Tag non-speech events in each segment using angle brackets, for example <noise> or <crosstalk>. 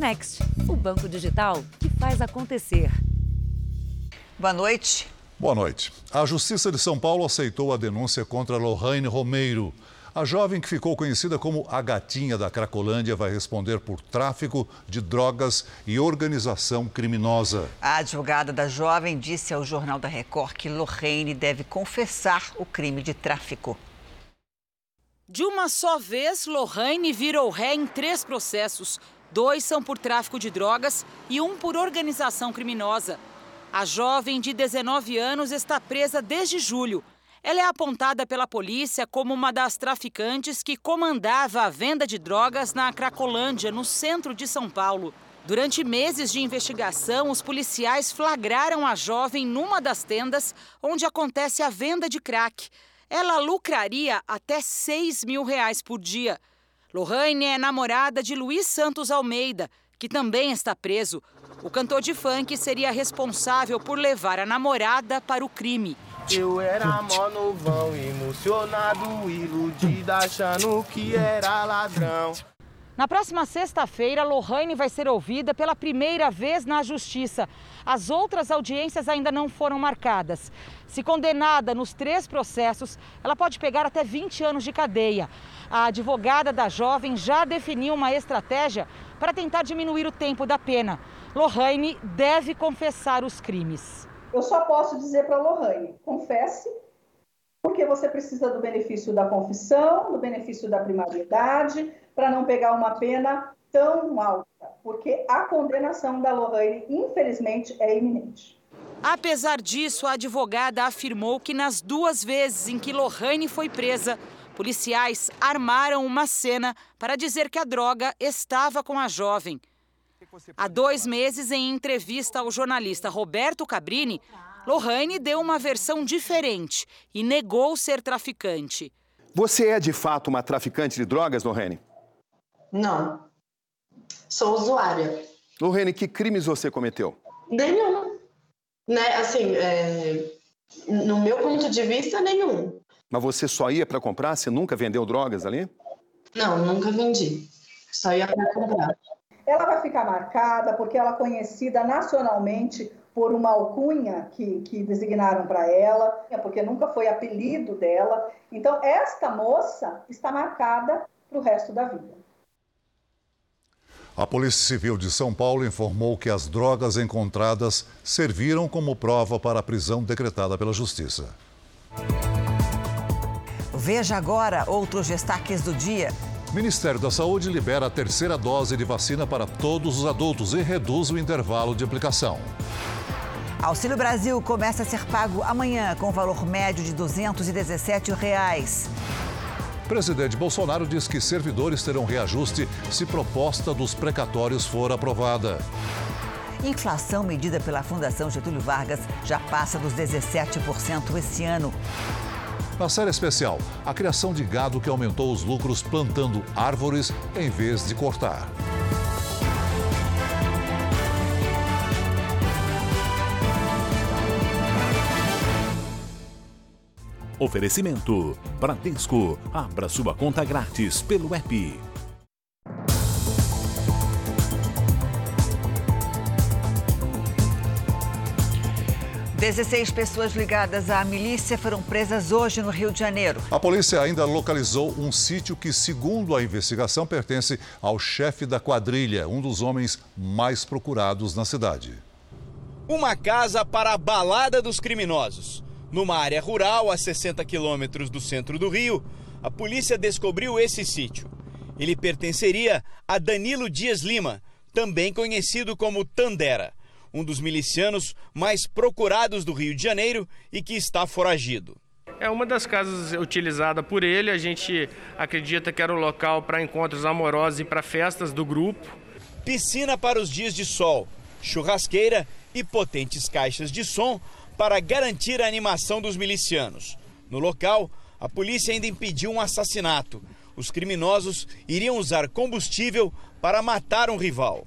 Next, o banco digital que faz acontecer. Boa noite. Boa noite. A Justiça de São Paulo aceitou a denúncia contra Lorraine Romeiro. A jovem que ficou conhecida como a gatinha da Cracolândia vai responder por tráfico de drogas e organização criminosa. A advogada da jovem disse ao Jornal da Record que Lorraine deve confessar o crime de tráfico. De uma só vez, Lorraine virou ré em três processos. Dois são por tráfico de drogas e um por organização criminosa. A jovem de 19 anos está presa desde julho. Ela é apontada pela polícia como uma das traficantes que comandava a venda de drogas na Cracolândia, no centro de São Paulo. Durante meses de investigação, os policiais flagraram a jovem numa das tendas onde acontece a venda de crack. Ela lucraria até 6 mil reais por dia. Lohane é namorada de Luiz Santos Almeida, que também está preso. O cantor de funk seria responsável por levar a namorada para o crime. Eu era mó novão, emocionado, iludido, achando que era ladrão. Na próxima sexta-feira, Lohane vai ser ouvida pela primeira vez na Justiça. As outras audiências ainda não foram marcadas. Se condenada nos três processos, ela pode pegar até 20 anos de cadeia. A advogada da jovem já definiu uma estratégia para tentar diminuir o tempo da pena. Lohane deve confessar os crimes. Eu só posso dizer para Lohane, confesse, porque você precisa do benefício da confissão, do benefício da primariedade, para não pegar uma pena tão alta, porque a condenação da Lohane, infelizmente, é iminente. Apesar disso, a advogada afirmou que nas duas vezes em que Lohane foi presa, policiais armaram uma cena para dizer que a droga estava com a jovem. Há dois meses, em entrevista ao jornalista Roberto Cabrini, Lohane deu uma versão diferente e negou ser traficante. Você é de fato uma traficante de drogas, Lohane? Não. Sou usuária. Lohane, que crimes você cometeu? Nenhum. Né, assim, é... no meu ponto de vista, nenhum. Mas você só ia para comprar? Você nunca vendeu drogas ali? Não, nunca vendi. Só ia para comprar. Ela vai ficar marcada porque ela é conhecida nacionalmente por uma alcunha que, que designaram para ela, porque nunca foi apelido dela. Então, esta moça está marcada para o resto da vida. A Polícia Civil de São Paulo informou que as drogas encontradas serviram como prova para a prisão decretada pela Justiça. Veja agora outros destaques do dia. O Ministério da Saúde libera a terceira dose de vacina para todos os adultos e reduz o intervalo de aplicação. Auxílio Brasil começa a ser pago amanhã com valor médio de 217 reais. Presidente Bolsonaro diz que servidores terão reajuste se proposta dos precatórios for aprovada. Inflação medida pela Fundação Getúlio Vargas já passa dos 17% esse ano. Na série especial, a criação de gado que aumentou os lucros plantando árvores em vez de cortar. Oferecimento: Bradesco. Abra sua conta grátis pelo app. 16 pessoas ligadas à milícia foram presas hoje no Rio de Janeiro. A polícia ainda localizou um sítio que, segundo a investigação, pertence ao chefe da quadrilha, um dos homens mais procurados na cidade. Uma casa para a balada dos criminosos. Numa área rural, a 60 quilômetros do centro do Rio, a polícia descobriu esse sítio. Ele pertenceria a Danilo Dias Lima, também conhecido como Tandera um dos milicianos mais procurados do Rio de Janeiro e que está foragido. É uma das casas utilizada por ele. A gente acredita que era o local para encontros amorosos e para festas do grupo. Piscina para os dias de sol, churrasqueira e potentes caixas de som para garantir a animação dos milicianos. No local, a polícia ainda impediu um assassinato. Os criminosos iriam usar combustível para matar um rival.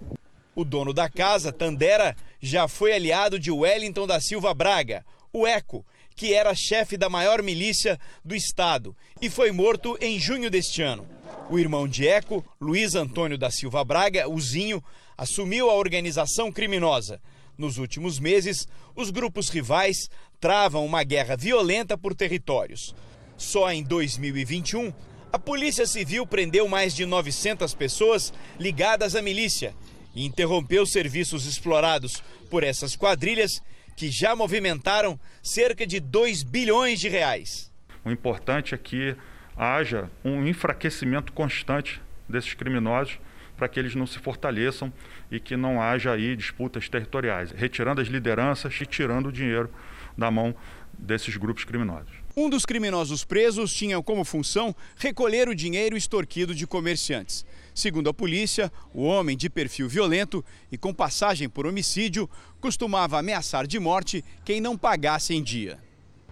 O dono da casa, Tandera, já foi aliado de Wellington da Silva Braga, o ECO, que era chefe da maior milícia do estado e foi morto em junho deste ano. O irmão de Eco, Luiz Antônio da Silva Braga, o Zinho, assumiu a organização criminosa. Nos últimos meses, os grupos rivais travam uma guerra violenta por territórios. Só em 2021, a Polícia Civil prendeu mais de 900 pessoas ligadas à milícia e interrompeu serviços explorados por essas quadrilhas que já movimentaram cerca de 2 bilhões de reais. O importante é que haja um enfraquecimento constante desses criminosos para que eles não se fortaleçam e que não haja aí disputas territoriais, retirando as lideranças e tirando o dinheiro da mão desses grupos criminosos. Um dos criminosos presos tinha como função recolher o dinheiro extorquido de comerciantes. Segundo a polícia, o homem de perfil violento e com passagem por homicídio costumava ameaçar de morte quem não pagasse em dia.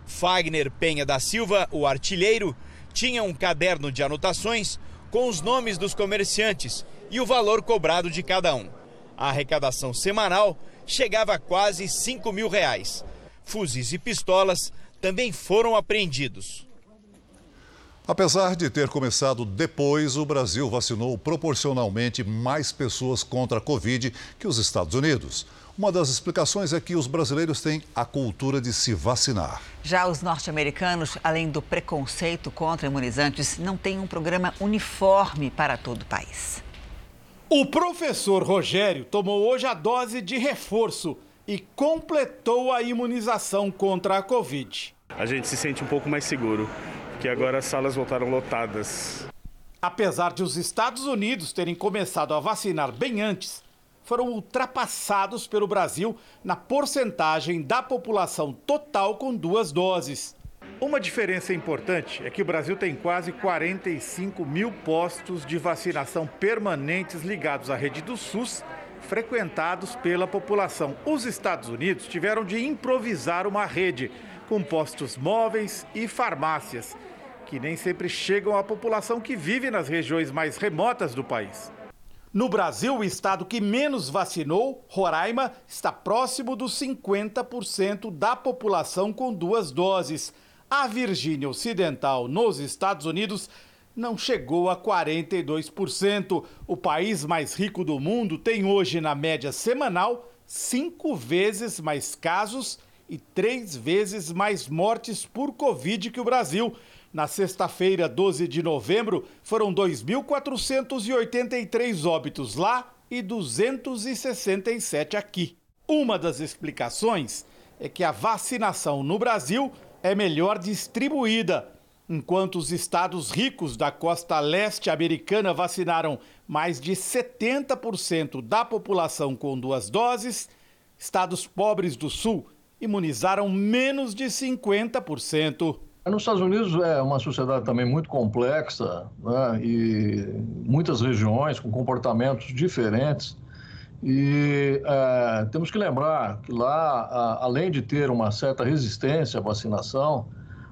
Fagner Penha da Silva, o artilheiro, tinha um caderno de anotações com os nomes dos comerciantes e o valor cobrado de cada um. A arrecadação semanal chegava a quase 5 mil reais. Fuzis e pistolas também foram apreendidos. Apesar de ter começado depois, o Brasil vacinou proporcionalmente mais pessoas contra a Covid que os Estados Unidos. Uma das explicações é que os brasileiros têm a cultura de se vacinar. Já os norte-americanos, além do preconceito contra imunizantes, não têm um programa uniforme para todo o país. O professor Rogério tomou hoje a dose de reforço e completou a imunização contra a Covid. A gente se sente um pouco mais seguro, porque agora as salas voltaram lotadas. Apesar de os Estados Unidos terem começado a vacinar bem antes, foram ultrapassados pelo Brasil na porcentagem da população total com duas doses. Uma diferença importante é que o Brasil tem quase 45 mil postos de vacinação permanentes ligados à rede do SUS, frequentados pela população. Os Estados Unidos tiveram de improvisar uma rede com postos móveis e farmácias, que nem sempre chegam à população que vive nas regiões mais remotas do país. No Brasil, o estado que menos vacinou, Roraima, está próximo dos 50% da população com duas doses. A Virgínia Ocidental, nos Estados Unidos, não chegou a 42%. O país mais rico do mundo tem hoje, na média semanal, cinco vezes mais casos e três vezes mais mortes por Covid que o Brasil. Na sexta-feira, 12 de novembro, foram 2.483 óbitos lá e 267 aqui. Uma das explicações é que a vacinação no Brasil é melhor distribuída. Enquanto os estados ricos da costa leste americana vacinaram mais de 70% da população com duas doses, estados pobres do sul imunizaram menos de 50%. Nos Estados Unidos é uma sociedade também muito complexa né? e muitas regiões com comportamentos diferentes. E é, temos que lembrar que lá, a, além de ter uma certa resistência à vacinação,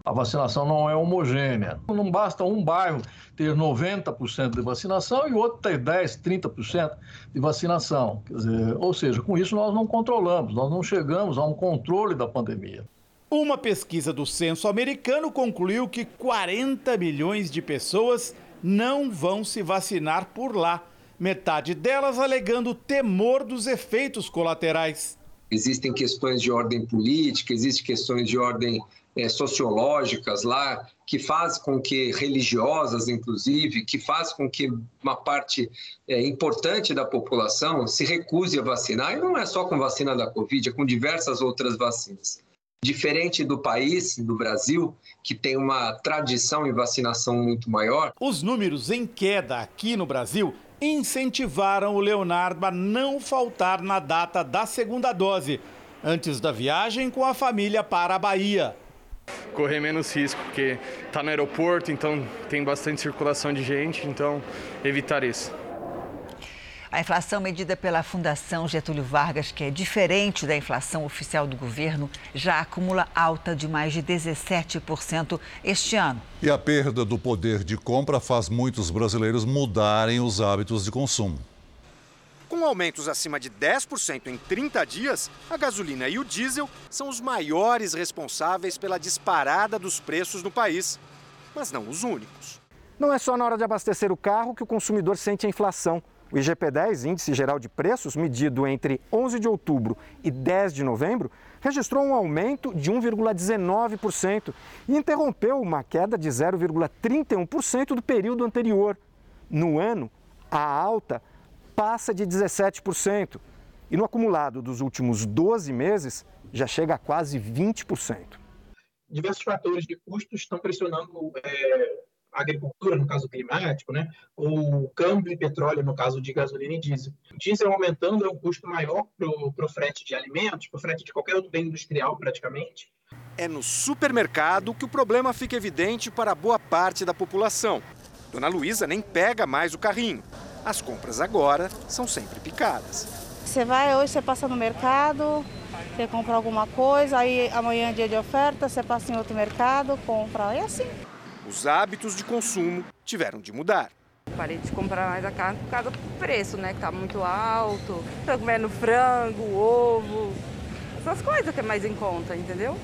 a vacinação não é homogênea. Não basta um bairro ter 90% de vacinação e outro ter 10%, 30% de vacinação. Dizer, ou seja, com isso nós não controlamos, nós não chegamos a um controle da pandemia. Uma pesquisa do censo americano concluiu que 40 milhões de pessoas não vão se vacinar por lá, metade delas alegando temor dos efeitos colaterais. Existem questões de ordem política, existem questões de ordem é, sociológicas lá, que faz com que, religiosas inclusive, que faz com que uma parte é, importante da população se recuse a vacinar, e não é só com vacina da Covid, é com diversas outras vacinas. Diferente do país, do Brasil, que tem uma tradição em vacinação muito maior. Os números em queda aqui no Brasil incentivaram o Leonardo a não faltar na data da segunda dose, antes da viagem com a família para a Bahia. Correr menos risco, porque está no aeroporto, então tem bastante circulação de gente, então evitar isso. A inflação medida pela Fundação Getúlio Vargas, que é diferente da inflação oficial do governo, já acumula alta de mais de 17% este ano. E a perda do poder de compra faz muitos brasileiros mudarem os hábitos de consumo. Com aumentos acima de 10% em 30 dias, a gasolina e o diesel são os maiores responsáveis pela disparada dos preços no país, mas não os únicos. Não é só na hora de abastecer o carro que o consumidor sente a inflação. O IGP-10, Índice Geral de Preços, medido entre 11 de outubro e 10 de novembro, registrou um aumento de 1,19% e interrompeu uma queda de 0,31% do período anterior. No ano, a alta passa de 17%. E no acumulado dos últimos 12 meses, já chega a quase 20%. Diversos fatores de custos estão pressionando é, agricultura, no caso climático, né? o câmbio e petróleo, no caso de gasolina e diesel. O diesel aumentando é um custo maior para o frete de alimentos, para o frete de qualquer outro bem industrial, praticamente. É no supermercado que o problema fica evidente para boa parte da população. Dona Luísa nem pega mais o carrinho. As compras agora são sempre picadas. Você vai hoje, você passa no mercado, quer comprar alguma coisa, aí amanhã é dia de oferta, você passa em outro mercado, compra, é assim. Os hábitos de consumo tiveram de mudar. Parei de comprar mais a carne por causa do preço, né? Que tá muito alto. Tô comendo frango, ovo, essas coisas que é mais em conta, entendeu?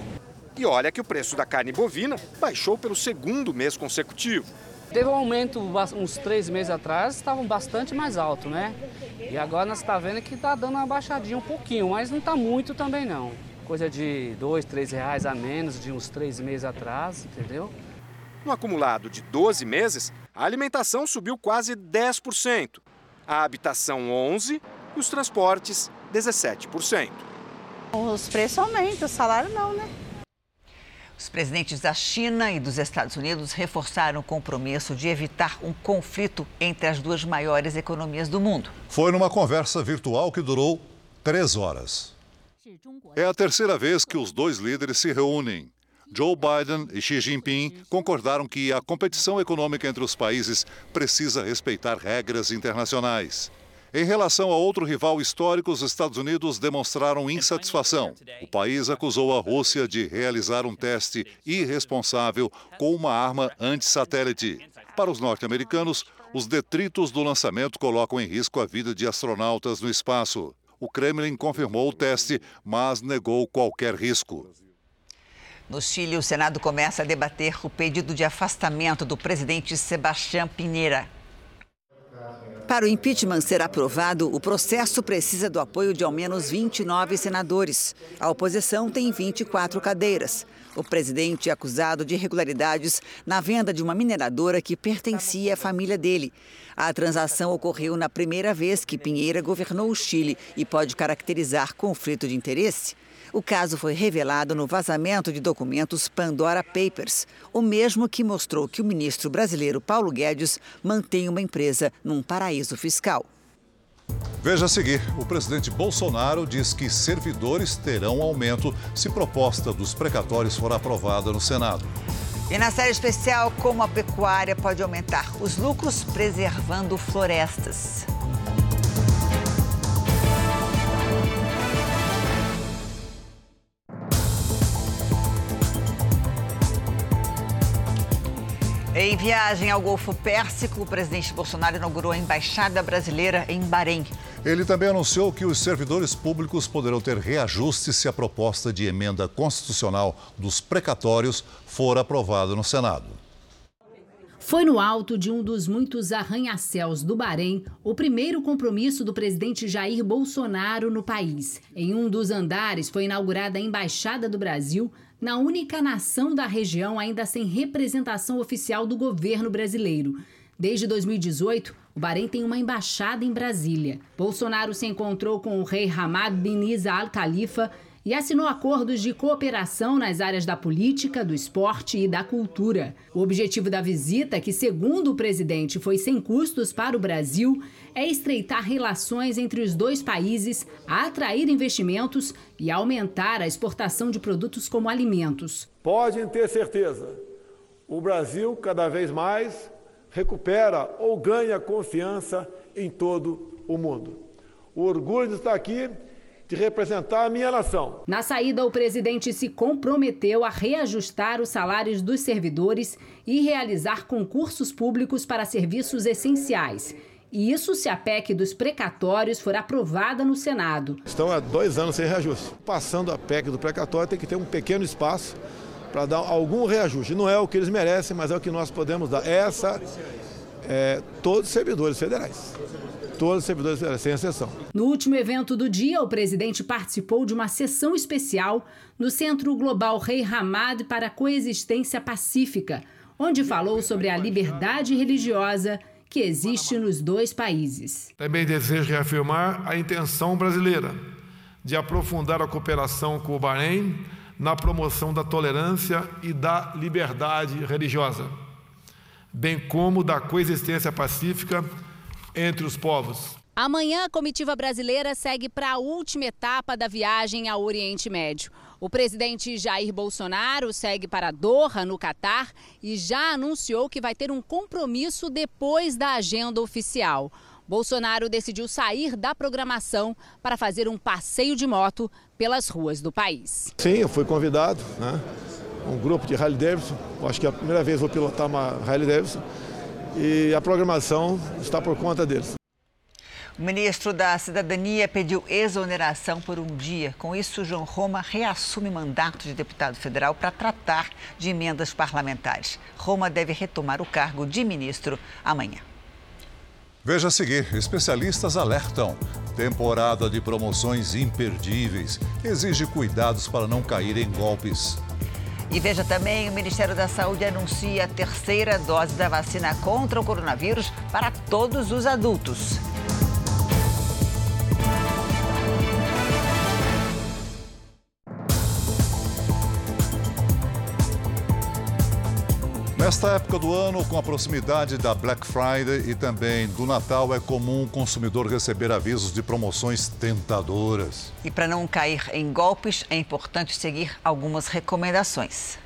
E olha que o preço da carne bovina baixou pelo segundo mês consecutivo. Teve um aumento uns três meses atrás, estavam bastante mais alto, né? E agora nós está vendo que está dando uma baixadinha um pouquinho, mas não está muito também não. Coisa de dois, três reais a menos de uns três meses atrás, entendeu? No acumulado de 12 meses, a alimentação subiu quase 10%, a habitação 11% e os transportes 17%. Os preços aumentam, o salário não, né? Os presidentes da China e dos Estados Unidos reforçaram o compromisso de evitar um conflito entre as duas maiores economias do mundo. Foi numa conversa virtual que durou três horas. É a terceira vez que os dois líderes se reúnem. Joe Biden e Xi Jinping concordaram que a competição econômica entre os países precisa respeitar regras internacionais. Em relação a outro rival histórico, os Estados Unidos demonstraram insatisfação. O país acusou a Rússia de realizar um teste irresponsável com uma arma anti-satélite. Para os norte-americanos, os detritos do lançamento colocam em risco a vida de astronautas no espaço. O Kremlin confirmou o teste, mas negou qualquer risco. No Chile, o Senado começa a debater o pedido de afastamento do presidente Sebastião Pinheira. Para o impeachment ser aprovado, o processo precisa do apoio de ao menos 29 senadores. A oposição tem 24 cadeiras. O presidente é acusado de irregularidades na venda de uma mineradora que pertencia à família dele. A transação ocorreu na primeira vez que Pinheira governou o Chile e pode caracterizar conflito de interesse. O caso foi revelado no vazamento de documentos Pandora Papers, o mesmo que mostrou que o ministro brasileiro Paulo Guedes mantém uma empresa num paraíso fiscal. Veja a seguir: o presidente Bolsonaro diz que servidores terão aumento se proposta dos precatórios for aprovada no Senado. E na série especial, como a pecuária pode aumentar os lucros preservando florestas. Em viagem ao Golfo Pérsico, o presidente Bolsonaro inaugurou a embaixada brasileira em Bahrein. Ele também anunciou que os servidores públicos poderão ter reajuste se a proposta de emenda constitucional dos precatórios for aprovada no Senado. Foi no alto de um dos muitos arranha-céus do Bahrein o primeiro compromisso do presidente Jair Bolsonaro no país. Em um dos andares foi inaugurada a Embaixada do Brasil na única nação da região ainda sem representação oficial do governo brasileiro. Desde 2018, o Bahrein tem uma embaixada em Brasília. Bolsonaro se encontrou com o rei Hamad bin Isa Al Khalifa e assinou acordos de cooperação nas áreas da política, do esporte e da cultura. O objetivo da visita, que segundo o presidente foi sem custos para o Brasil, é estreitar relações entre os dois países, atrair investimentos e aumentar a exportação de produtos como alimentos. Podem ter certeza, o Brasil cada vez mais recupera ou ganha confiança em todo o mundo. O orgulho de estar aqui de representar a minha nação. Na saída, o presidente se comprometeu a reajustar os salários dos servidores e realizar concursos públicos para serviços essenciais. E isso se a PEC dos precatórios for aprovada no Senado. Estão há dois anos sem reajuste. Passando a PEC do precatório, tem que ter um pequeno espaço para dar algum reajuste. Não é o que eles merecem, mas é o que nós podemos dar. Essa, é, todos os servidores federais. Todos os servidores federais, sem exceção. No último evento do dia, o presidente participou de uma sessão especial no Centro Global Rei Hamad para a Coexistência Pacífica, onde falou sobre a liberdade religiosa que existe nos dois países. Também desejo reafirmar a intenção brasileira de aprofundar a cooperação com o Bahrein na promoção da tolerância e da liberdade religiosa, bem como da coexistência pacífica entre os povos. Amanhã, a comitiva brasileira segue para a última etapa da viagem ao Oriente Médio. O presidente Jair Bolsonaro segue para Doha, no Catar, e já anunciou que vai ter um compromisso depois da agenda oficial. Bolsonaro decidiu sair da programação para fazer um passeio de moto pelas ruas do país. Sim, eu fui convidado, né? Um grupo de Harley Davidson. Acho que é a primeira vez vou pilotar uma Harley Davidson. E a programação está por conta deles. O ministro da Cidadania pediu exoneração por um dia. Com isso, João Roma reassume mandato de deputado federal para tratar de emendas parlamentares. Roma deve retomar o cargo de ministro amanhã. Veja a seguir: especialistas alertam. Temporada de promoções imperdíveis. Exige cuidados para não cair em golpes. E veja também: o Ministério da Saúde anuncia a terceira dose da vacina contra o coronavírus para todos os adultos. Nesta época do ano, com a proximidade da Black Friday e também do Natal, é comum o consumidor receber avisos de promoções tentadoras. E para não cair em golpes, é importante seguir algumas recomendações.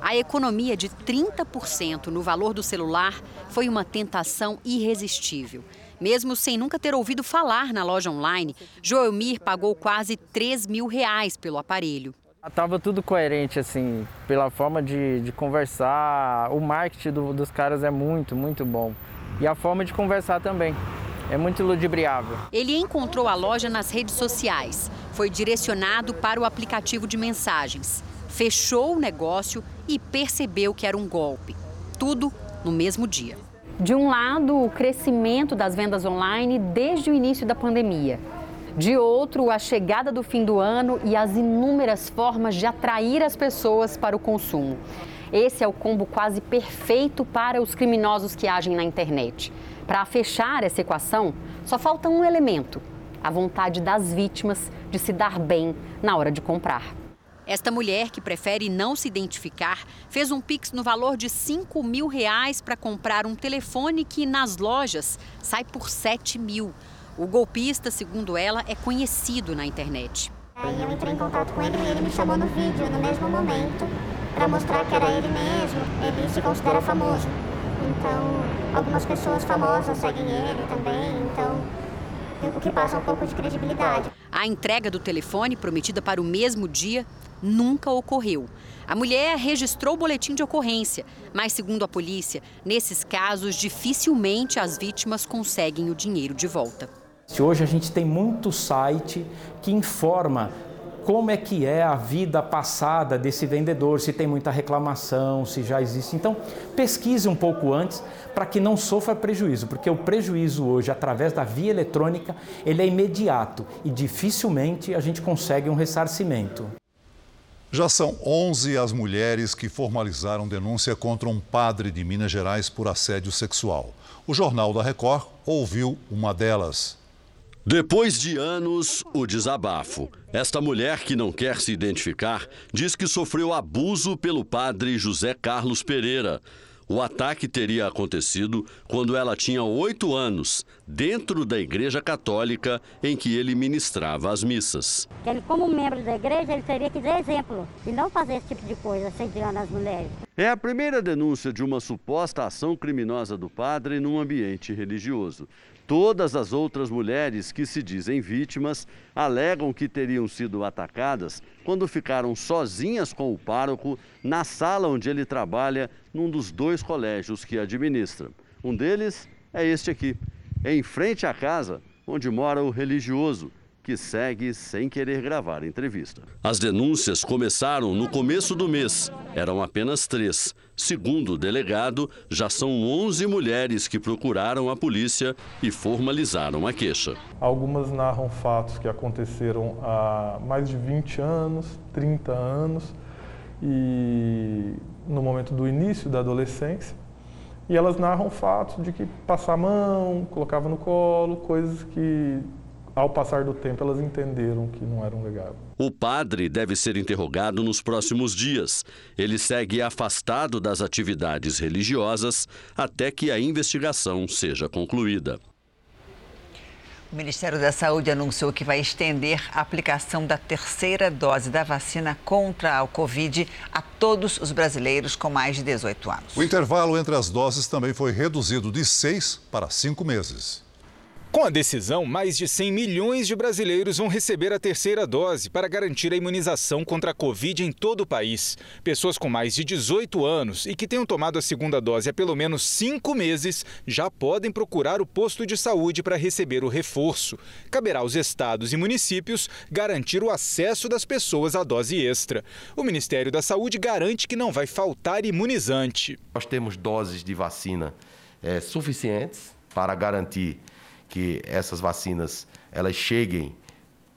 A economia de 30% no valor do celular foi uma tentação irresistível. Mesmo sem nunca ter ouvido falar na loja online, Joelmir pagou quase 3 mil reais pelo aparelho. Tava tudo coerente, assim, pela forma de, de conversar. O marketing do, dos caras é muito, muito bom. E a forma de conversar também. É muito ludibriável. Ele encontrou a loja nas redes sociais. Foi direcionado para o aplicativo de mensagens. Fechou o negócio e percebeu que era um golpe. Tudo no mesmo dia. De um lado, o crescimento das vendas online desde o início da pandemia. De outro, a chegada do fim do ano e as inúmeras formas de atrair as pessoas para o consumo. Esse é o combo quase perfeito para os criminosos que agem na internet. Para fechar essa equação, só falta um elemento: a vontade das vítimas de se dar bem na hora de comprar. Esta mulher, que prefere não se identificar, fez um pix no valor de 5 mil reais para comprar um telefone que nas lojas sai por 7 mil. O golpista, segundo ela, é conhecido na internet. Aí eu entrei em contato com ele e ele me chamou no vídeo, no mesmo momento, para mostrar que era ele mesmo. Ele se considera famoso. Então, algumas pessoas famosas seguem ele também, então, o que passa um pouco de credibilidade. A entrega do telefone, prometida para o mesmo dia, nunca ocorreu. A mulher registrou o boletim de ocorrência, mas, segundo a polícia, nesses casos, dificilmente as vítimas conseguem o dinheiro de volta. Se hoje a gente tem muito site que informa como é que é a vida passada desse vendedor, se tem muita reclamação, se já existe. Então, pesquise um pouco antes para que não sofra prejuízo, porque o prejuízo hoje, através da via eletrônica, ele é imediato e dificilmente a gente consegue um ressarcimento. Já são 11 as mulheres que formalizaram denúncia contra um padre de Minas Gerais por assédio sexual. O Jornal da Record ouviu uma delas. Depois de anos, o desabafo. Esta mulher, que não quer se identificar, diz que sofreu abuso pelo padre José Carlos Pereira. O ataque teria acontecido quando ela tinha oito anos, dentro da Igreja Católica em que ele ministrava as missas. Ele, como membro da igreja, ele teria que dar exemplo e não fazer esse tipo de coisa, assediando as mulheres. É a primeira denúncia de uma suposta ação criminosa do padre num ambiente religioso. Todas as outras mulheres que se dizem vítimas alegam que teriam sido atacadas quando ficaram sozinhas com o pároco na sala onde ele trabalha, num dos dois colégios que administra. Um deles é este aqui, em frente à casa onde mora o religioso, que segue sem querer gravar a entrevista. As denúncias começaram no começo do mês. Eram apenas três. Segundo o delegado, já são 11 mulheres que procuraram a polícia e formalizaram a queixa. Algumas narram fatos que aconteceram há mais de 20 anos, 30 anos e no momento do início da adolescência. E elas narram fatos de que passar a mão, colocava no colo, coisas que ao passar do tempo elas entenderam que não eram legais. O padre deve ser interrogado nos próximos dias. Ele segue afastado das atividades religiosas até que a investigação seja concluída. O Ministério da Saúde anunciou que vai estender a aplicação da terceira dose da vacina contra a Covid a todos os brasileiros com mais de 18 anos. O intervalo entre as doses também foi reduzido de seis para cinco meses. Com a decisão, mais de 100 milhões de brasileiros vão receber a terceira dose para garantir a imunização contra a Covid em todo o país. Pessoas com mais de 18 anos e que tenham tomado a segunda dose há pelo menos cinco meses já podem procurar o posto de saúde para receber o reforço. Caberá aos estados e municípios garantir o acesso das pessoas à dose extra. O Ministério da Saúde garante que não vai faltar imunizante. Nós temos doses de vacina é, suficientes para garantir que essas vacinas elas cheguem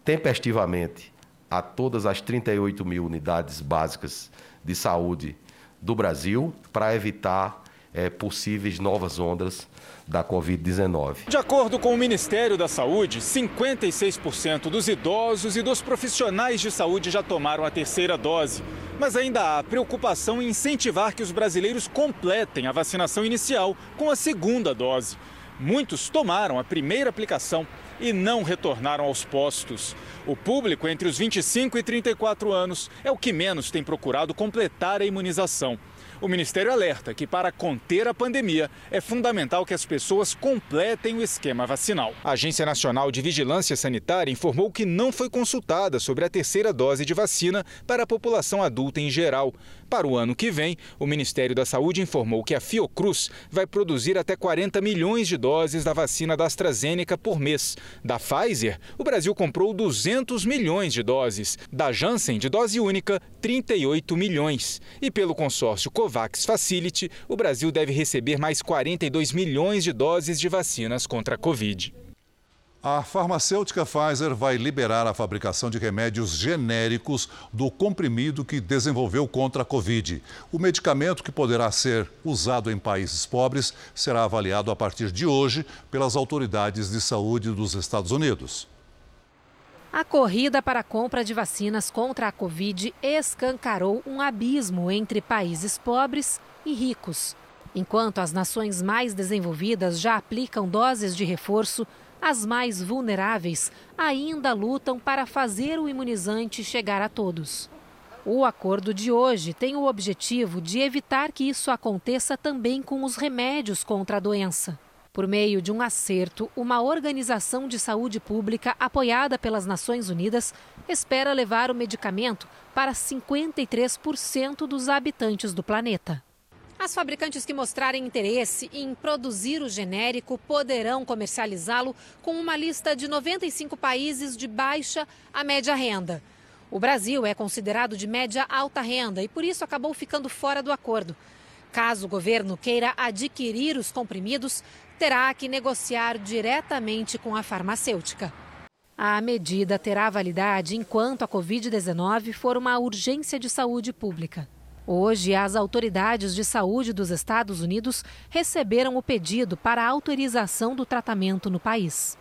tempestivamente a todas as 38 mil unidades básicas de saúde do Brasil para evitar é, possíveis novas ondas da Covid-19. De acordo com o Ministério da Saúde, 56% dos idosos e dos profissionais de saúde já tomaram a terceira dose. Mas ainda há preocupação em incentivar que os brasileiros completem a vacinação inicial com a segunda dose. Muitos tomaram a primeira aplicação e não retornaram aos postos. O público entre os 25 e 34 anos é o que menos tem procurado completar a imunização. O Ministério alerta que, para conter a pandemia, é fundamental que as pessoas completem o esquema vacinal. A Agência Nacional de Vigilância Sanitária informou que não foi consultada sobre a terceira dose de vacina para a população adulta em geral. Para o ano que vem, o Ministério da Saúde informou que a Fiocruz vai produzir até 40 milhões de doses da vacina da AstraZeneca por mês. Da Pfizer, o Brasil comprou 200 milhões de doses. Da Janssen, de dose única, 38 milhões. E pelo consórcio COVAX Facility, o Brasil deve receber mais 42 milhões de doses de vacinas contra a Covid. A farmacêutica Pfizer vai liberar a fabricação de remédios genéricos do comprimido que desenvolveu contra a Covid. O medicamento, que poderá ser usado em países pobres, será avaliado a partir de hoje pelas autoridades de saúde dos Estados Unidos. A corrida para a compra de vacinas contra a Covid escancarou um abismo entre países pobres e ricos. Enquanto as nações mais desenvolvidas já aplicam doses de reforço, as mais vulneráveis ainda lutam para fazer o imunizante chegar a todos. O acordo de hoje tem o objetivo de evitar que isso aconteça também com os remédios contra a doença. Por meio de um acerto, uma organização de saúde pública apoiada pelas Nações Unidas espera levar o medicamento para 53% dos habitantes do planeta. As fabricantes que mostrarem interesse em produzir o genérico poderão comercializá-lo com uma lista de 95 países de baixa a média renda. O Brasil é considerado de média alta renda e por isso acabou ficando fora do acordo. Caso o governo queira adquirir os comprimidos, terá que negociar diretamente com a farmacêutica. A medida terá validade enquanto a Covid-19 for uma urgência de saúde pública. Hoje, as autoridades de saúde dos Estados Unidos receberam o pedido para a autorização do tratamento no país.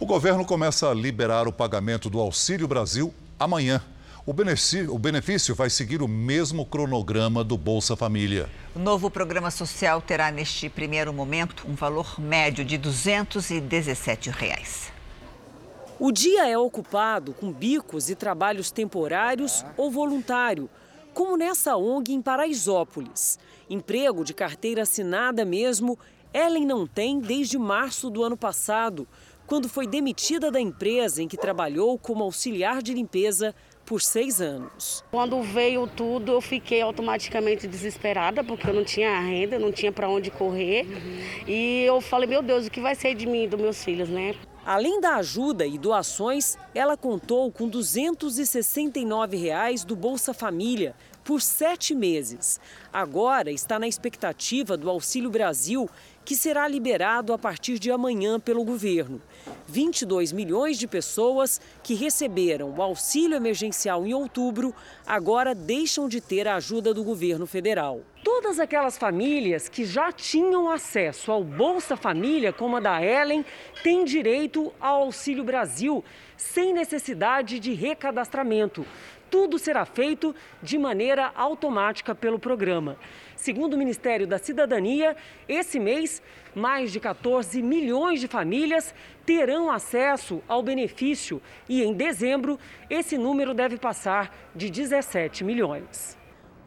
O governo começa a liberar o pagamento do Auxílio Brasil amanhã. O benefício, o benefício, vai seguir o mesmo cronograma do Bolsa Família. O novo programa social terá, neste primeiro momento, um valor médio de 217 reais. O dia é ocupado com bicos e trabalhos temporários ou voluntário como nessa ONG em Paraisópolis. Emprego de carteira assinada mesmo, Ellen não tem desde março do ano passado, quando foi demitida da empresa em que trabalhou como auxiliar de limpeza por seis anos. Quando veio tudo, eu fiquei automaticamente desesperada, porque eu não tinha renda, não tinha para onde correr. Uhum. E eu falei, meu Deus, o que vai ser de mim e dos meus filhos, né? Além da ajuda e doações, ela contou com 269 reais do Bolsa Família por sete meses. Agora está na expectativa do Auxílio Brasil, que será liberado a partir de amanhã pelo governo. 22 milhões de pessoas que receberam o auxílio emergencial em outubro agora deixam de ter a ajuda do governo federal. Todas aquelas famílias que já tinham acesso ao Bolsa Família, como a da Ellen, têm direito ao Auxílio Brasil, sem necessidade de recadastramento. Tudo será feito de maneira automática pelo programa. Segundo o Ministério da Cidadania, esse mês, mais de 14 milhões de famílias terão acesso ao benefício e em dezembro esse número deve passar de 17 milhões.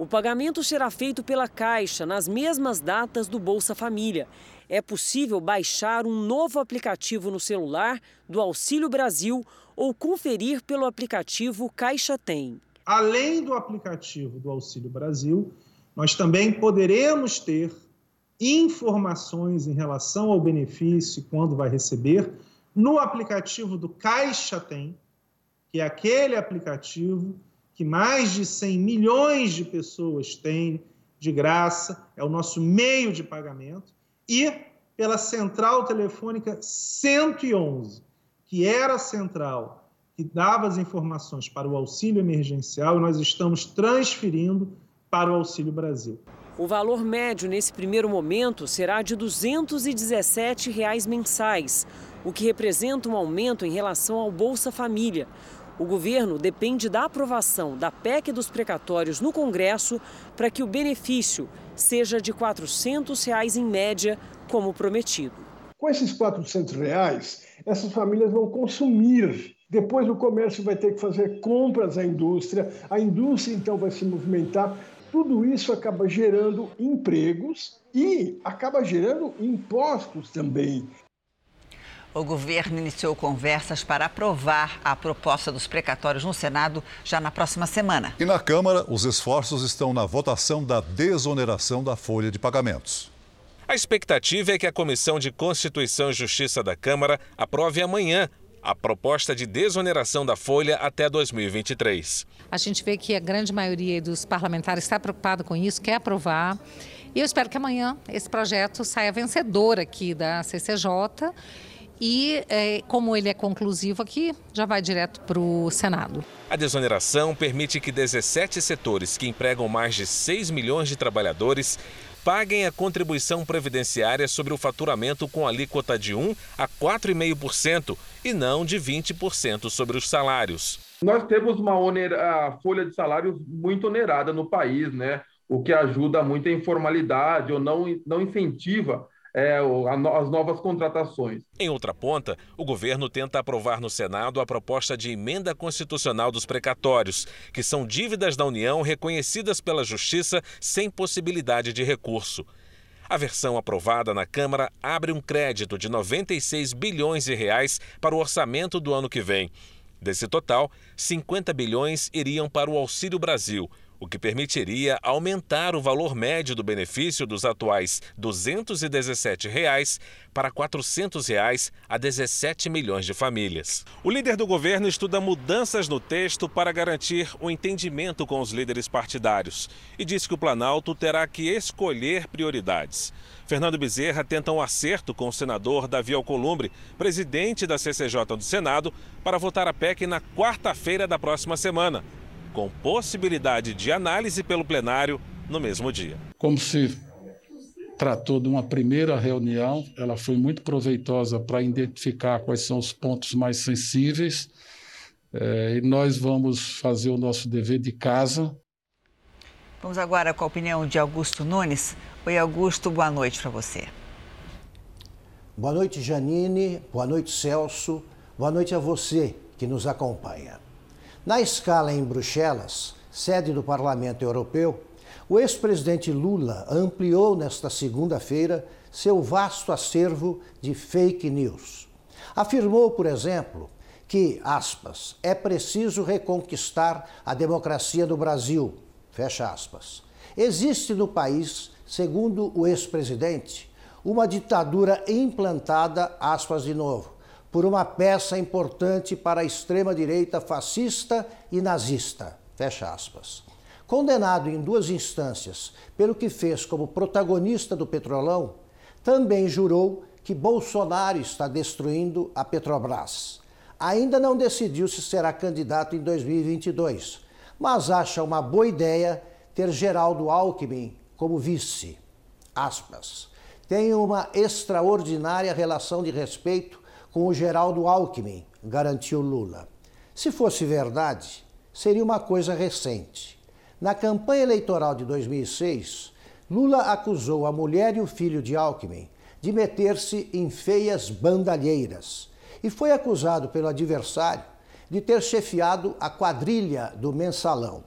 O pagamento será feito pela Caixa nas mesmas datas do Bolsa Família. É possível baixar um novo aplicativo no celular do Auxílio Brasil ou conferir pelo aplicativo Caixa Tem. Além do aplicativo do Auxílio Brasil, nós também poderemos ter informações em relação ao benefício quando vai receber no aplicativo do Caixa Tem, que é aquele aplicativo que mais de 100 milhões de pessoas têm de graça, é o nosso meio de pagamento, e pela central telefônica 111, que era a central que dava as informações para o auxílio emergencial, e nós estamos transferindo para o Auxílio Brasil. O valor médio nesse primeiro momento será de 217 reais mensais, o que representa um aumento em relação ao Bolsa Família. O governo depende da aprovação da PEC dos precatórios no Congresso para que o benefício seja de 400 reais em média, como prometido. Com esses 400 reais, essas famílias vão consumir depois o comércio vai ter que fazer compras à indústria, a indústria então vai se movimentar tudo isso acaba gerando empregos e acaba gerando impostos também. O governo iniciou conversas para aprovar a proposta dos precatórios no Senado já na próxima semana. E na Câmara, os esforços estão na votação da desoneração da folha de pagamentos. A expectativa é que a Comissão de Constituição e Justiça da Câmara aprove amanhã a proposta de desoneração da folha até 2023. A gente vê que a grande maioria dos parlamentares está preocupada com isso, quer aprovar. E eu espero que amanhã esse projeto saia vencedor aqui da CCJ. E, é, como ele é conclusivo aqui, já vai direto para o Senado. A desoneração permite que 17 setores que empregam mais de 6 milhões de trabalhadores paguem a contribuição previdenciária sobre o faturamento com alíquota de 1 a 4,5% e não de 20% sobre os salários. Nós temos uma onera, folha de salários muito onerada no país, né? o que ajuda muito a informalidade ou não, não incentiva é, as novas contratações. Em outra ponta, o governo tenta aprovar no Senado a proposta de emenda constitucional dos precatórios, que são dívidas da União reconhecidas pela Justiça sem possibilidade de recurso. A versão aprovada na Câmara abre um crédito de 96 bilhões de reais para o orçamento do ano que vem. Desse total, 50 bilhões iriam para o Auxílio Brasil, o que permitiria aumentar o valor médio do benefício dos atuais 217 reais para 400 reais a 17 milhões de famílias. O líder do governo estuda mudanças no texto para garantir o entendimento com os líderes partidários e diz que o Planalto terá que escolher prioridades. Fernando Bezerra tenta um acerto com o senador Davi Alcolumbre, presidente da CCJ do Senado, para votar a PEC na quarta-feira da próxima semana com possibilidade de análise pelo plenário no mesmo dia. Como se tratou de uma primeira reunião, ela foi muito proveitosa para identificar quais são os pontos mais sensíveis. É, e nós vamos fazer o nosso dever de casa. Vamos agora com a opinião de Augusto Nunes. Oi, Augusto, boa noite para você. Boa noite, Janine. Boa noite, Celso. Boa noite a você que nos acompanha. Na escala em Bruxelas, sede do Parlamento Europeu, o ex-presidente Lula ampliou nesta segunda-feira seu vasto acervo de fake news. Afirmou, por exemplo, que, aspas, é preciso reconquistar a democracia do Brasil, fecha aspas. Existe no país, segundo o ex-presidente, uma ditadura implantada, aspas de novo, por uma peça importante para a extrema-direita fascista e nazista. Fecha aspas. Condenado em duas instâncias pelo que fez como protagonista do Petrolão, também jurou que Bolsonaro está destruindo a Petrobras. Ainda não decidiu se será candidato em 2022, mas acha uma boa ideia ter Geraldo Alckmin como vice. Aspas. Tenho uma extraordinária relação de respeito com o Geraldo Alckmin, garantiu Lula. Se fosse verdade, seria uma coisa recente. Na campanha eleitoral de 2006, Lula acusou a mulher e o filho de Alckmin de meter-se em feias bandalheiras e foi acusado pelo adversário de ter chefiado a quadrilha do mensalão.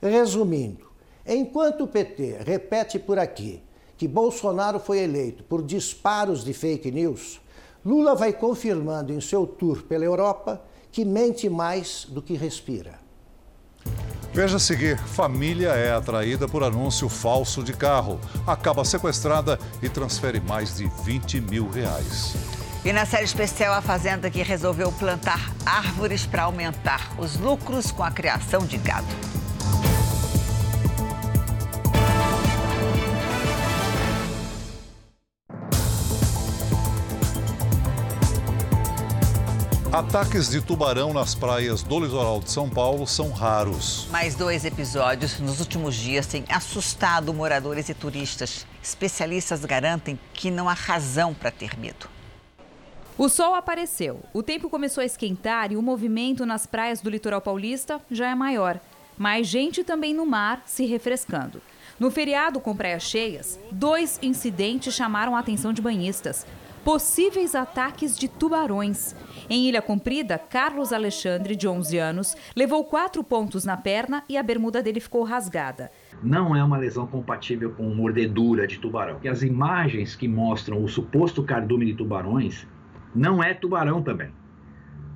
Resumindo, enquanto o PT repete por aqui que Bolsonaro foi eleito por disparos de fake news, Lula vai confirmando em seu tour pela Europa que mente mais do que respira. Veja a seguir: família é atraída por anúncio falso de carro, acaba sequestrada e transfere mais de 20 mil reais. E na série especial, a Fazenda que resolveu plantar árvores para aumentar os lucros com a criação de gado. Ataques de tubarão nas praias do litoral de São Paulo são raros. Mais dois episódios nos últimos dias têm assustado moradores e turistas. Especialistas garantem que não há razão para ter medo. O sol apareceu, o tempo começou a esquentar e o movimento nas praias do litoral paulista já é maior. Mais gente também no mar se refrescando. No feriado com praias cheias, dois incidentes chamaram a atenção de banhistas. Possíveis ataques de tubarões. Em Ilha Comprida, Carlos Alexandre, de 11 anos, levou quatro pontos na perna e a bermuda dele ficou rasgada. Não é uma lesão compatível com mordedura de tubarão. E as imagens que mostram o suposto cardume de tubarões não é tubarão também.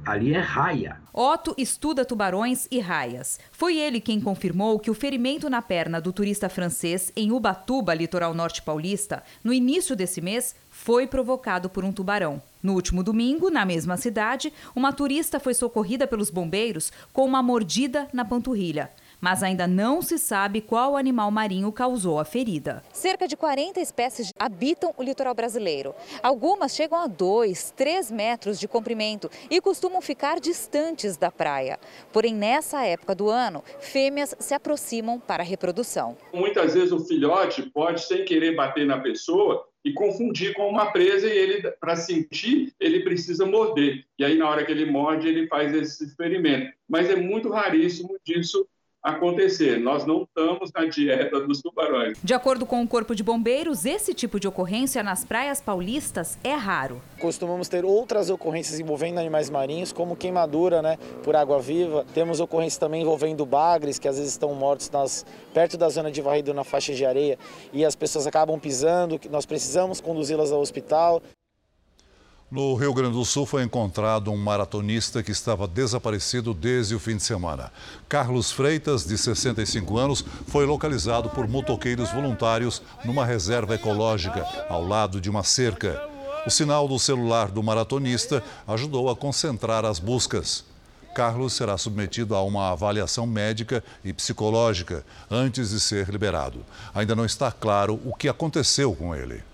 Ali é raia. Otto estuda tubarões e raias. Foi ele quem confirmou que o ferimento na perna do turista francês em Ubatuba, litoral norte paulista, no início desse mês, foi provocado por um tubarão. No último domingo, na mesma cidade, uma turista foi socorrida pelos bombeiros com uma mordida na panturrilha mas ainda não se sabe qual animal marinho causou a ferida. Cerca de 40 espécies habitam o litoral brasileiro. Algumas chegam a 2, 3 metros de comprimento e costumam ficar distantes da praia. Porém, nessa época do ano, fêmeas se aproximam para a reprodução. Muitas vezes o filhote pode, sem querer bater na pessoa, e confundir com uma presa e ele para sentir ele precisa morder. E aí na hora que ele morde ele faz esse experimento. Mas é muito raríssimo disso acontecer. Nós não estamos na dieta dos tubarões. De acordo com o Corpo de Bombeiros, esse tipo de ocorrência nas praias paulistas é raro. Costumamos ter outras ocorrências envolvendo animais marinhos, como queimadura né, por água viva. Temos ocorrências também envolvendo bagres, que às vezes estão mortos nas, perto da zona de varrido na faixa de areia e as pessoas acabam pisando. Nós precisamos conduzi-las ao hospital. No Rio Grande do Sul foi encontrado um maratonista que estava desaparecido desde o fim de semana. Carlos Freitas, de 65 anos, foi localizado por motoqueiros voluntários numa reserva ecológica, ao lado de uma cerca. O sinal do celular do maratonista ajudou a concentrar as buscas. Carlos será submetido a uma avaliação médica e psicológica antes de ser liberado. Ainda não está claro o que aconteceu com ele.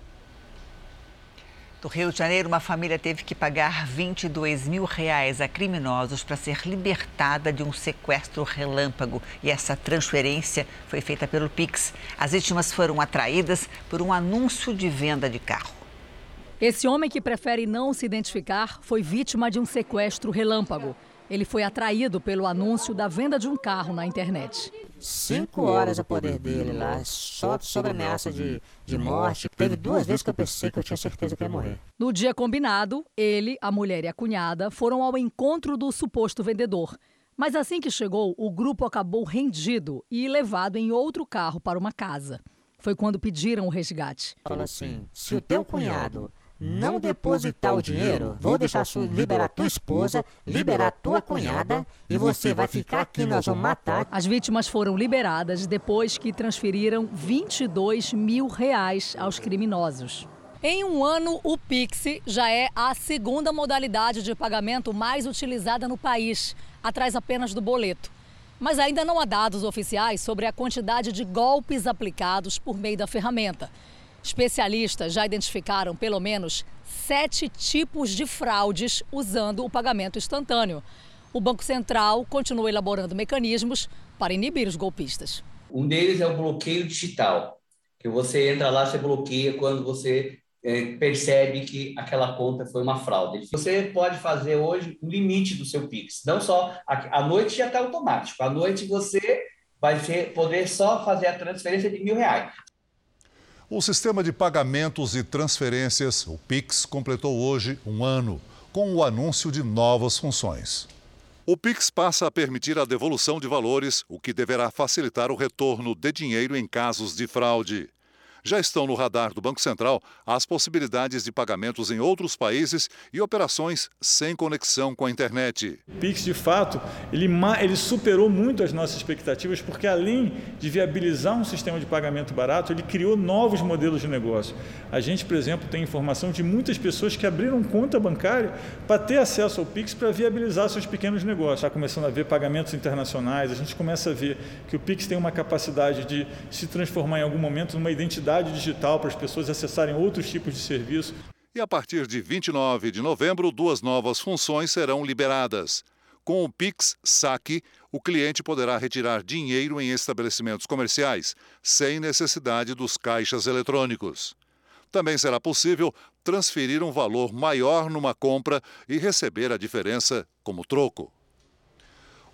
Do Rio de Janeiro, uma família teve que pagar 22 mil reais a criminosos para ser libertada de um sequestro relâmpago. E essa transferência foi feita pelo Pix. As vítimas foram atraídas por um anúncio de venda de carro. Esse homem que prefere não se identificar foi vítima de um sequestro relâmpago. Ele foi atraído pelo anúncio da venda de um carro na internet. Cinco horas a poder dele lá, só sobre ameaça de, de morte. Teve duas vezes que eu pensei que eu tinha certeza que ia morrer. No dia combinado, ele, a mulher e a cunhada foram ao encontro do suposto vendedor. Mas assim que chegou, o grupo acabou rendido e levado em outro carro para uma casa. Foi quando pediram o resgate. Falou assim: se o teu cunhado não depositar o dinheiro, vou deixar sua, liberar tua esposa, liberar tua cunhada e você vai ficar aqui, nós vamos matar. As vítimas foram liberadas depois que transferiram 22 mil reais aos criminosos. Em um ano, o Pix já é a segunda modalidade de pagamento mais utilizada no país, atrás apenas do boleto. Mas ainda não há dados oficiais sobre a quantidade de golpes aplicados por meio da ferramenta. Especialistas já identificaram pelo menos sete tipos de fraudes usando o pagamento instantâneo. O Banco Central continua elaborando mecanismos para inibir os golpistas. Um deles é o bloqueio digital, que você entra lá, você bloqueia quando você é, percebe que aquela conta foi uma fraude. Você pode fazer hoje o limite do seu Pix. Não só à noite já está automático. À noite você vai ser, poder só fazer a transferência de mil reais. O sistema de pagamentos e transferências, o Pix, completou hoje um ano, com o anúncio de novas funções. O Pix passa a permitir a devolução de valores, o que deverá facilitar o retorno de dinheiro em casos de fraude já estão no radar do Banco Central as possibilidades de pagamentos em outros países e operações sem conexão com a internet. O Pix, de fato, ele, ele superou muito as nossas expectativas, porque além de viabilizar um sistema de pagamento barato, ele criou novos modelos de negócio. A gente, por exemplo, tem informação de muitas pessoas que abriram conta bancária para ter acesso ao Pix para viabilizar seus pequenos negócios. Está começando a ver pagamentos internacionais, a gente começa a ver que o Pix tem uma capacidade de se transformar em algum momento numa identidade digital para as pessoas acessarem outros tipos de serviço. E a partir de 29 de novembro, duas novas funções serão liberadas. Com o Pix Saque, o cliente poderá retirar dinheiro em estabelecimentos comerciais, sem necessidade dos caixas eletrônicos. Também será possível transferir um valor maior numa compra e receber a diferença como troco.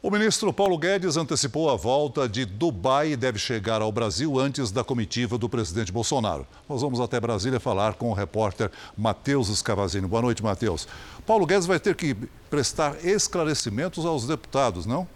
O ministro Paulo Guedes antecipou a volta de Dubai e deve chegar ao Brasil antes da comitiva do presidente Bolsonaro. Nós vamos até Brasília falar com o repórter Matheus Escavazini. Boa noite, Matheus. Paulo Guedes vai ter que prestar esclarecimentos aos deputados, não?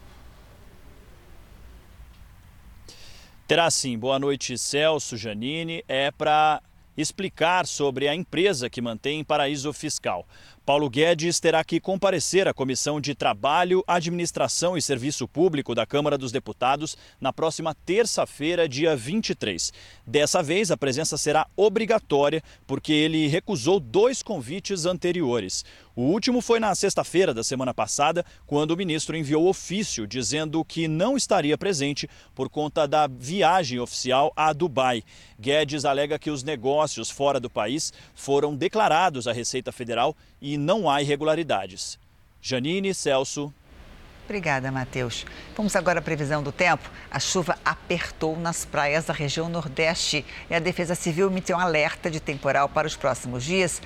Terá sim. Boa noite, Celso Janine. É para explicar sobre a empresa que mantém paraíso fiscal. Paulo Guedes terá que comparecer à Comissão de Trabalho, Administração e Serviço Público da Câmara dos Deputados na próxima terça-feira, dia 23. Dessa vez, a presença será obrigatória porque ele recusou dois convites anteriores. O último foi na sexta-feira da semana passada, quando o ministro enviou ofício dizendo que não estaria presente por conta da viagem oficial a Dubai. Guedes alega que os negócios fora do país foram declarados à Receita Federal e não há irregularidades. Janine Celso. Obrigada, Matheus. Vamos agora à previsão do tempo. A chuva apertou nas praias da região Nordeste e a Defesa Civil emitiu um alerta de temporal para os próximos dias.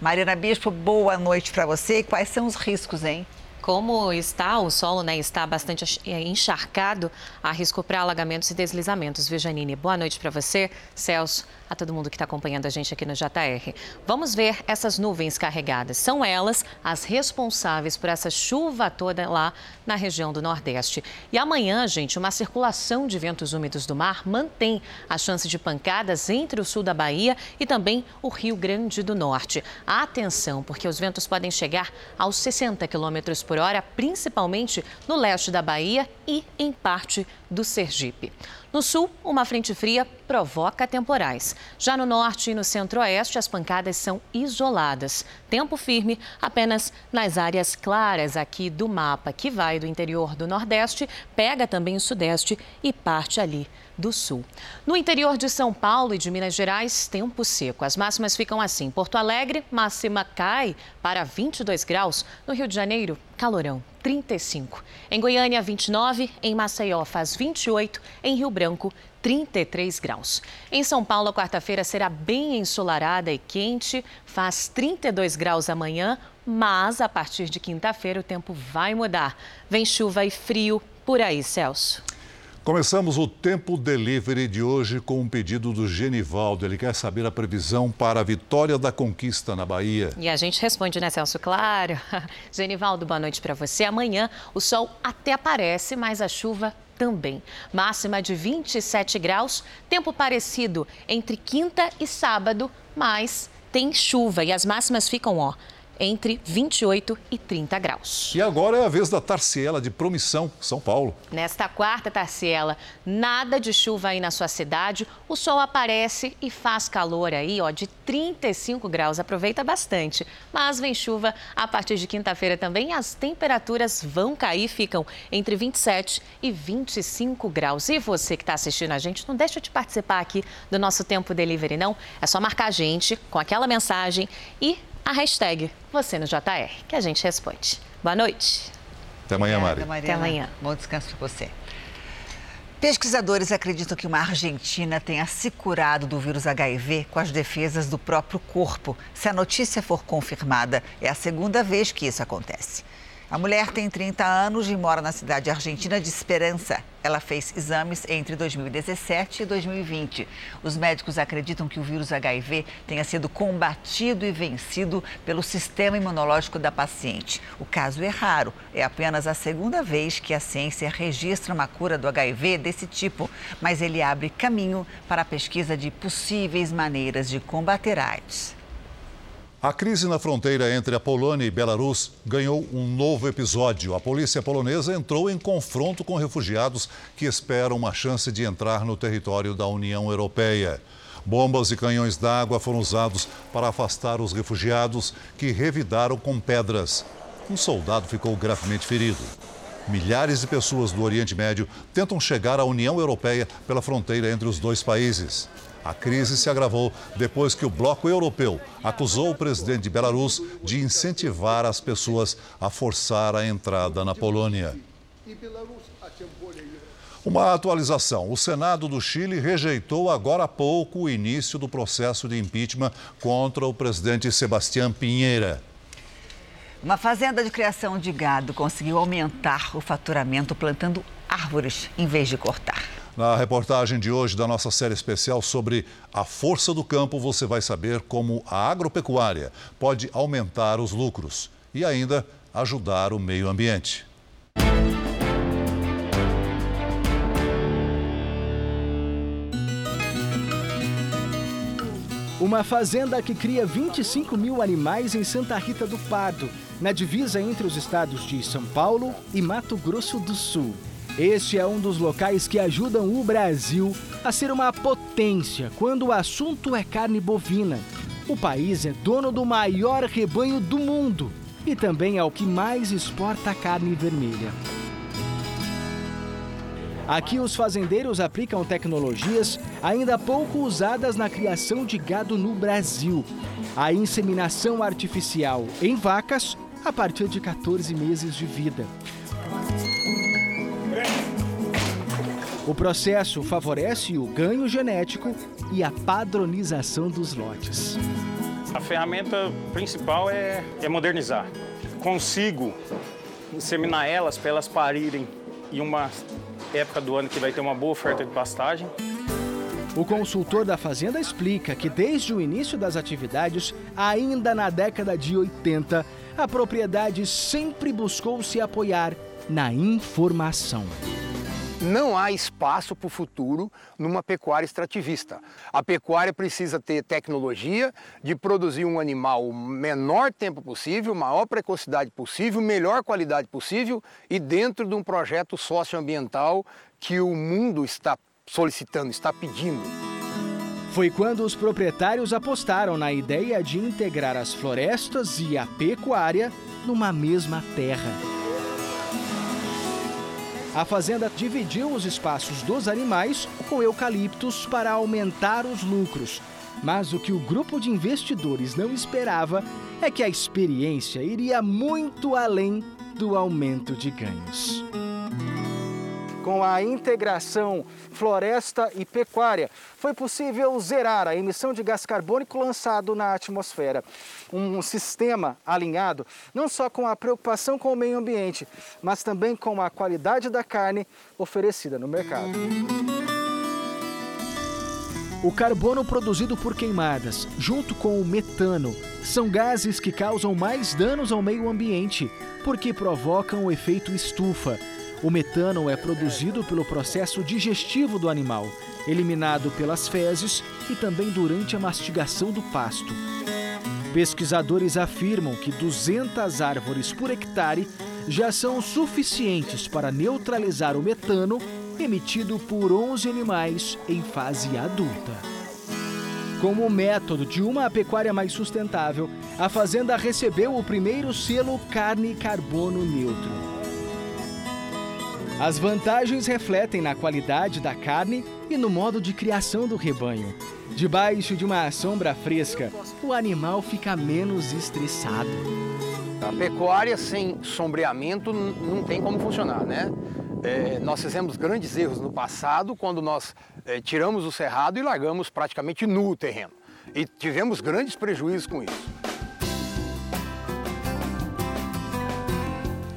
Mariana Bispo, boa noite para você. Quais são os riscos, hein? Como está o solo, né, está bastante é, encharcado, há risco para alagamentos e deslizamentos. Viu, Janine? Boa noite para você, Celso a todo mundo que está acompanhando a gente aqui no JR. Vamos ver essas nuvens carregadas. São elas as responsáveis por essa chuva toda lá na região do Nordeste. E amanhã, gente, uma circulação de ventos úmidos do mar mantém a chance de pancadas entre o sul da Bahia e também o Rio Grande do Norte. Atenção, porque os ventos podem chegar aos 60 km por hora, principalmente no leste da Bahia e em parte do Sergipe. No sul, uma frente fria provoca temporais. Já no norte e no centro-oeste, as pancadas são isoladas. Tempo firme apenas nas áreas claras aqui do mapa, que vai do interior do nordeste, pega também o sudeste e parte ali do Sul. No interior de São Paulo e de Minas Gerais, tempo seco. As máximas ficam assim. Porto Alegre, máxima cai para 22 graus. No Rio de Janeiro, calorão, 35. Em Goiânia, 29. Em Maceió, faz 28. Em Rio Branco, 33 graus. Em São Paulo, a quarta-feira será bem ensolarada e quente, faz 32 graus amanhã, mas a partir de quinta-feira o tempo vai mudar. Vem chuva e frio por aí, Celso. Começamos o Tempo Delivery de hoje com um pedido do Genivaldo. Ele quer saber a previsão para a vitória da conquista na Bahia. E a gente responde, né, Celso? Claro. <laughs> Genivaldo, boa noite para você. Amanhã o sol até aparece, mas a chuva também. Máxima de 27 graus, tempo parecido entre quinta e sábado, mas tem chuva e as máximas ficam, ó, entre 28 e 30 graus. E agora é a vez da Tarciela de Promissão, São Paulo. Nesta quarta, Tarciela, nada de chuva aí na sua cidade. O sol aparece e faz calor aí, ó, de 35 graus. Aproveita bastante. Mas vem chuva a partir de quinta-feira também. As temperaturas vão cair, ficam entre 27 e 25 graus. E você que está assistindo a gente, não deixa de participar aqui do nosso Tempo Delivery, não. É só marcar a gente com aquela mensagem e a hashtag você no JR, que a gente responde. Boa noite. Até amanhã, Mari. Até amanhã. Bom descanso para você. Pesquisadores acreditam que uma argentina tenha se curado do vírus HIV com as defesas do próprio corpo. Se a notícia for confirmada, é a segunda vez que isso acontece. A mulher tem 30 anos e mora na cidade argentina de Esperança. Ela fez exames entre 2017 e 2020. Os médicos acreditam que o vírus HIV tenha sido combatido e vencido pelo sistema imunológico da paciente. O caso é raro. É apenas a segunda vez que a ciência registra uma cura do HIV desse tipo, mas ele abre caminho para a pesquisa de possíveis maneiras de combater AIDS. A crise na fronteira entre a Polônia e Belarus ganhou um novo episódio. A polícia polonesa entrou em confronto com refugiados que esperam uma chance de entrar no território da União Europeia. Bombas e canhões d'água foram usados para afastar os refugiados que revidaram com pedras. Um soldado ficou gravemente ferido. Milhares de pessoas do Oriente Médio tentam chegar à União Europeia pela fronteira entre os dois países. A crise se agravou depois que o Bloco Europeu acusou o presidente de Belarus de incentivar as pessoas a forçar a entrada na Polônia. Uma atualização: o Senado do Chile rejeitou agora há pouco o início do processo de impeachment contra o presidente Sebastião Pinheira. Uma fazenda de criação de gado conseguiu aumentar o faturamento plantando árvores em vez de cortar. Na reportagem de hoje da nossa série especial sobre a força do campo, você vai saber como a agropecuária pode aumentar os lucros e ainda ajudar o meio ambiente. Uma fazenda que cria 25 mil animais em Santa Rita do Pardo, na divisa entre os estados de São Paulo e Mato Grosso do Sul. Este é um dos locais que ajudam o Brasil a ser uma potência quando o assunto é carne bovina. O país é dono do maior rebanho do mundo e também é o que mais exporta carne vermelha. Aqui os fazendeiros aplicam tecnologias ainda pouco usadas na criação de gado no Brasil. A inseminação artificial em vacas a partir de 14 meses de vida. O processo favorece o ganho genético e a padronização dos lotes. A ferramenta principal é, é modernizar. Consigo inseminar elas para elas parirem em uma época do ano que vai ter uma boa oferta de pastagem. O consultor da Fazenda explica que desde o início das atividades, ainda na década de 80, a propriedade sempre buscou se apoiar na informação não há espaço para o futuro numa pecuária extrativista. A pecuária precisa ter tecnologia de produzir um animal o menor tempo possível, maior precocidade possível, melhor qualidade possível e dentro de um projeto socioambiental que o mundo está solicitando, está pedindo. Foi quando os proprietários apostaram na ideia de integrar as florestas e a pecuária numa mesma terra. A fazenda dividiu os espaços dos animais com eucaliptos para aumentar os lucros. Mas o que o grupo de investidores não esperava é que a experiência iria muito além do aumento de ganhos com a integração floresta e pecuária, foi possível zerar a emissão de gás carbônico lançado na atmosfera. Um sistema alinhado não só com a preocupação com o meio ambiente, mas também com a qualidade da carne oferecida no mercado. O carbono produzido por queimadas, junto com o metano, são gases que causam mais danos ao meio ambiente, porque provocam o efeito estufa, o metano é produzido pelo processo digestivo do animal, eliminado pelas fezes e também durante a mastigação do pasto. Pesquisadores afirmam que 200 árvores por hectare já são suficientes para neutralizar o metano emitido por 11 animais em fase adulta. Como método de uma pecuária mais sustentável, a fazenda recebeu o primeiro selo Carne Carbono Neutro. As vantagens refletem na qualidade da carne e no modo de criação do rebanho. Debaixo de uma sombra fresca, o animal fica menos estressado. A pecuária sem sombreamento não tem como funcionar, né? É, nós fizemos grandes erros no passado quando nós é, tiramos o cerrado e largamos praticamente nu o terreno. E tivemos grandes prejuízos com isso.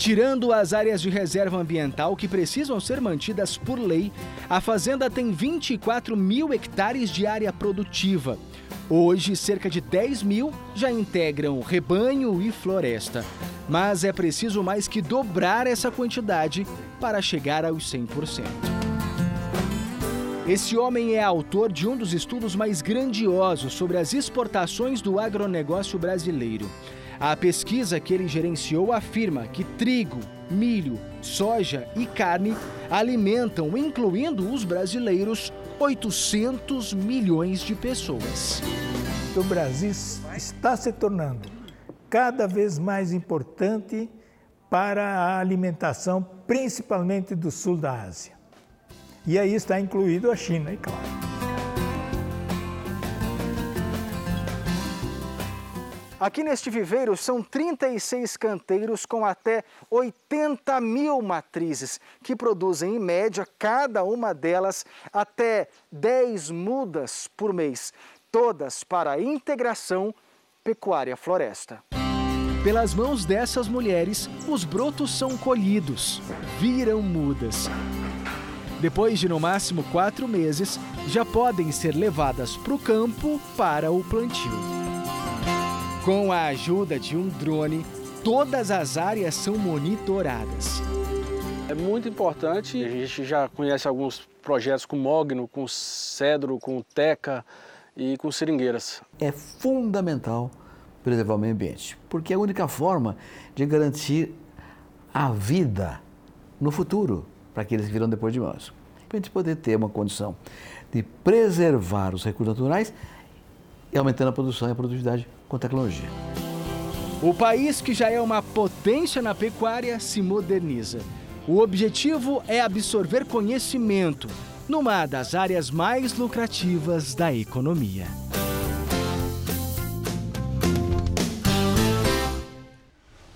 Tirando as áreas de reserva ambiental que precisam ser mantidas por lei, a fazenda tem 24 mil hectares de área produtiva. Hoje, cerca de 10 mil já integram rebanho e floresta. Mas é preciso mais que dobrar essa quantidade para chegar aos 100%. Esse homem é autor de um dos estudos mais grandiosos sobre as exportações do agronegócio brasileiro. A pesquisa que ele gerenciou afirma que trigo, milho, soja e carne alimentam, incluindo os brasileiros, 800 milhões de pessoas. O Brasil está se tornando cada vez mais importante para a alimentação, principalmente do sul da Ásia. E aí está incluído a China, é claro. Aqui neste viveiro são 36 canteiros com até 80 mil matrizes, que produzem em média, cada uma delas, até 10 mudas por mês, todas para a integração pecuária-floresta. Pelas mãos dessas mulheres, os brotos são colhidos, viram mudas. Depois de no máximo quatro meses, já podem ser levadas para o campo para o plantio. Com a ajuda de um drone, todas as áreas são monitoradas. É muito importante, a gente já conhece alguns projetos com mogno, com cedro, com teca e com seringueiras. É fundamental preservar o meio ambiente, porque é a única forma de garantir a vida no futuro para aqueles que virão depois de nós. Para a gente poder ter uma condição de preservar os recursos naturais e aumentando a produção e a produtividade com tecnologia. O país, que já é uma potência na pecuária, se moderniza. O objetivo é absorver conhecimento numa das áreas mais lucrativas da economia.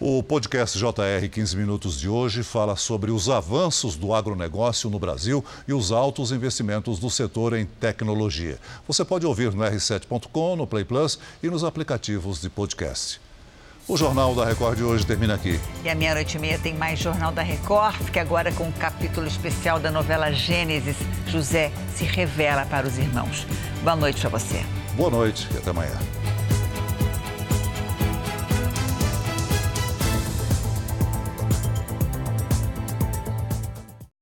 O podcast JR 15 Minutos de hoje fala sobre os avanços do agronegócio no Brasil e os altos investimentos do setor em tecnologia. Você pode ouvir no r7.com, no Play Plus e nos aplicativos de podcast. O Jornal da Record de hoje termina aqui. E à meia-noite e meia tem mais Jornal da Record, fique agora com um capítulo especial da novela Gênesis. José se revela para os irmãos. Boa noite para você. Boa noite e até amanhã.